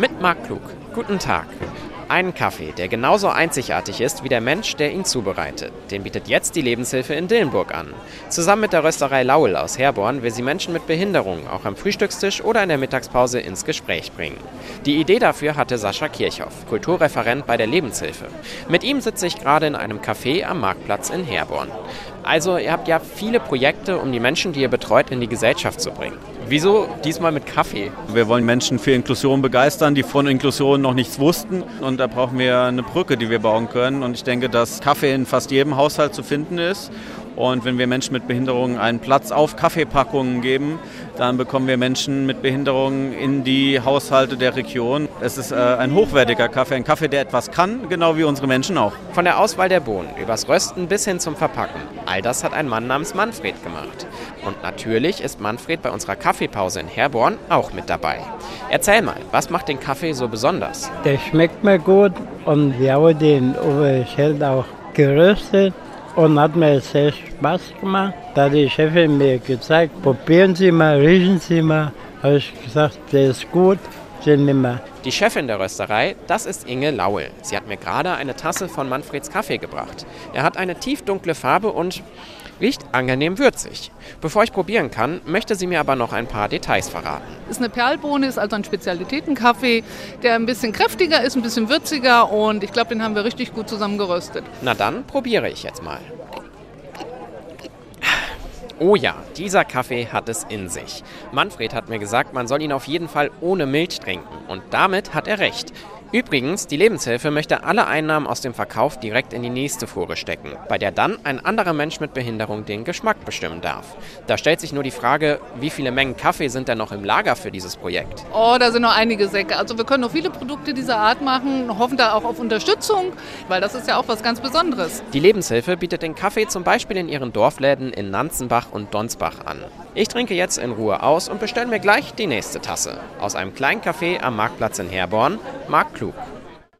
Mit Marc Klug. Guten Tag. Einen Kaffee, der genauso einzigartig ist wie der Mensch, der ihn zubereitet. Den bietet jetzt die Lebenshilfe in Dillenburg an. Zusammen mit der Rösterei Laul aus Herborn will sie Menschen mit Behinderungen auch am Frühstückstisch oder in der Mittagspause ins Gespräch bringen. Die Idee dafür hatte Sascha Kirchhoff, Kulturreferent bei der Lebenshilfe. Mit ihm sitze ich gerade in einem Café am Marktplatz in Herborn. Also ihr habt ja viele Projekte, um die Menschen, die ihr betreut, in die Gesellschaft zu bringen. Wieso diesmal mit Kaffee? Wir wollen Menschen für Inklusion begeistern, die von Inklusion noch nichts wussten. Und da brauchen wir eine Brücke, die wir bauen können. Und ich denke, dass Kaffee in fast jedem Haushalt zu finden ist. Und wenn wir Menschen mit Behinderungen einen Platz auf Kaffeepackungen geben, dann bekommen wir Menschen mit Behinderungen in die Haushalte der Region. Es ist äh, ein hochwertiger Kaffee, ein Kaffee, der etwas kann, genau wie unsere Menschen auch. Von der Auswahl der Bohnen übers Rösten bis hin zum Verpacken. All das hat ein Mann namens Manfred gemacht. Und natürlich ist Manfred bei unserer Kaffeepause in Herborn auch mit dabei. Erzähl mal, was macht den Kaffee so besonders? Der schmeckt mir gut und wir haben den über Schild auch geröstet und hat mir sehr Spaß gemacht. Da hat die Chefin mir gezeigt, probieren Sie mal, riechen Sie mal. Habe ich gesagt, der ist gut, nehmen wir. Die Chefin der Rösterei, das ist Inge Laul. Sie hat mir gerade eine Tasse von Manfreds Kaffee gebracht. Er hat eine tiefdunkle Farbe und riecht angenehm würzig. Bevor ich probieren kann, möchte sie mir aber noch ein paar Details verraten. Ist eine Perlbohne, ist also ein Spezialitätenkaffee, der ein bisschen kräftiger ist, ein bisschen würziger und ich glaube, den haben wir richtig gut zusammen geröstet. Na dann probiere ich jetzt mal. Oh ja, dieser Kaffee hat es in sich. Manfred hat mir gesagt, man soll ihn auf jeden Fall ohne Milch trinken. Und damit hat er recht. Übrigens, die Lebenshilfe möchte alle Einnahmen aus dem Verkauf direkt in die nächste Fuhre stecken, bei der dann ein anderer Mensch mit Behinderung den Geschmack bestimmen darf. Da stellt sich nur die Frage, wie viele Mengen Kaffee sind denn noch im Lager für dieses Projekt? Oh, da sind noch einige Säcke. Also wir können noch viele Produkte dieser Art machen, hoffen da auch auf Unterstützung, weil das ist ja auch was ganz Besonderes. Die Lebenshilfe bietet den Kaffee zum Beispiel in ihren Dorfläden in Nanzenbach und Donsbach an. Ich trinke jetzt in Ruhe aus und bestelle mir gleich die nächste Tasse. Aus einem kleinen Café am Marktplatz in Herborn, Markt Klug.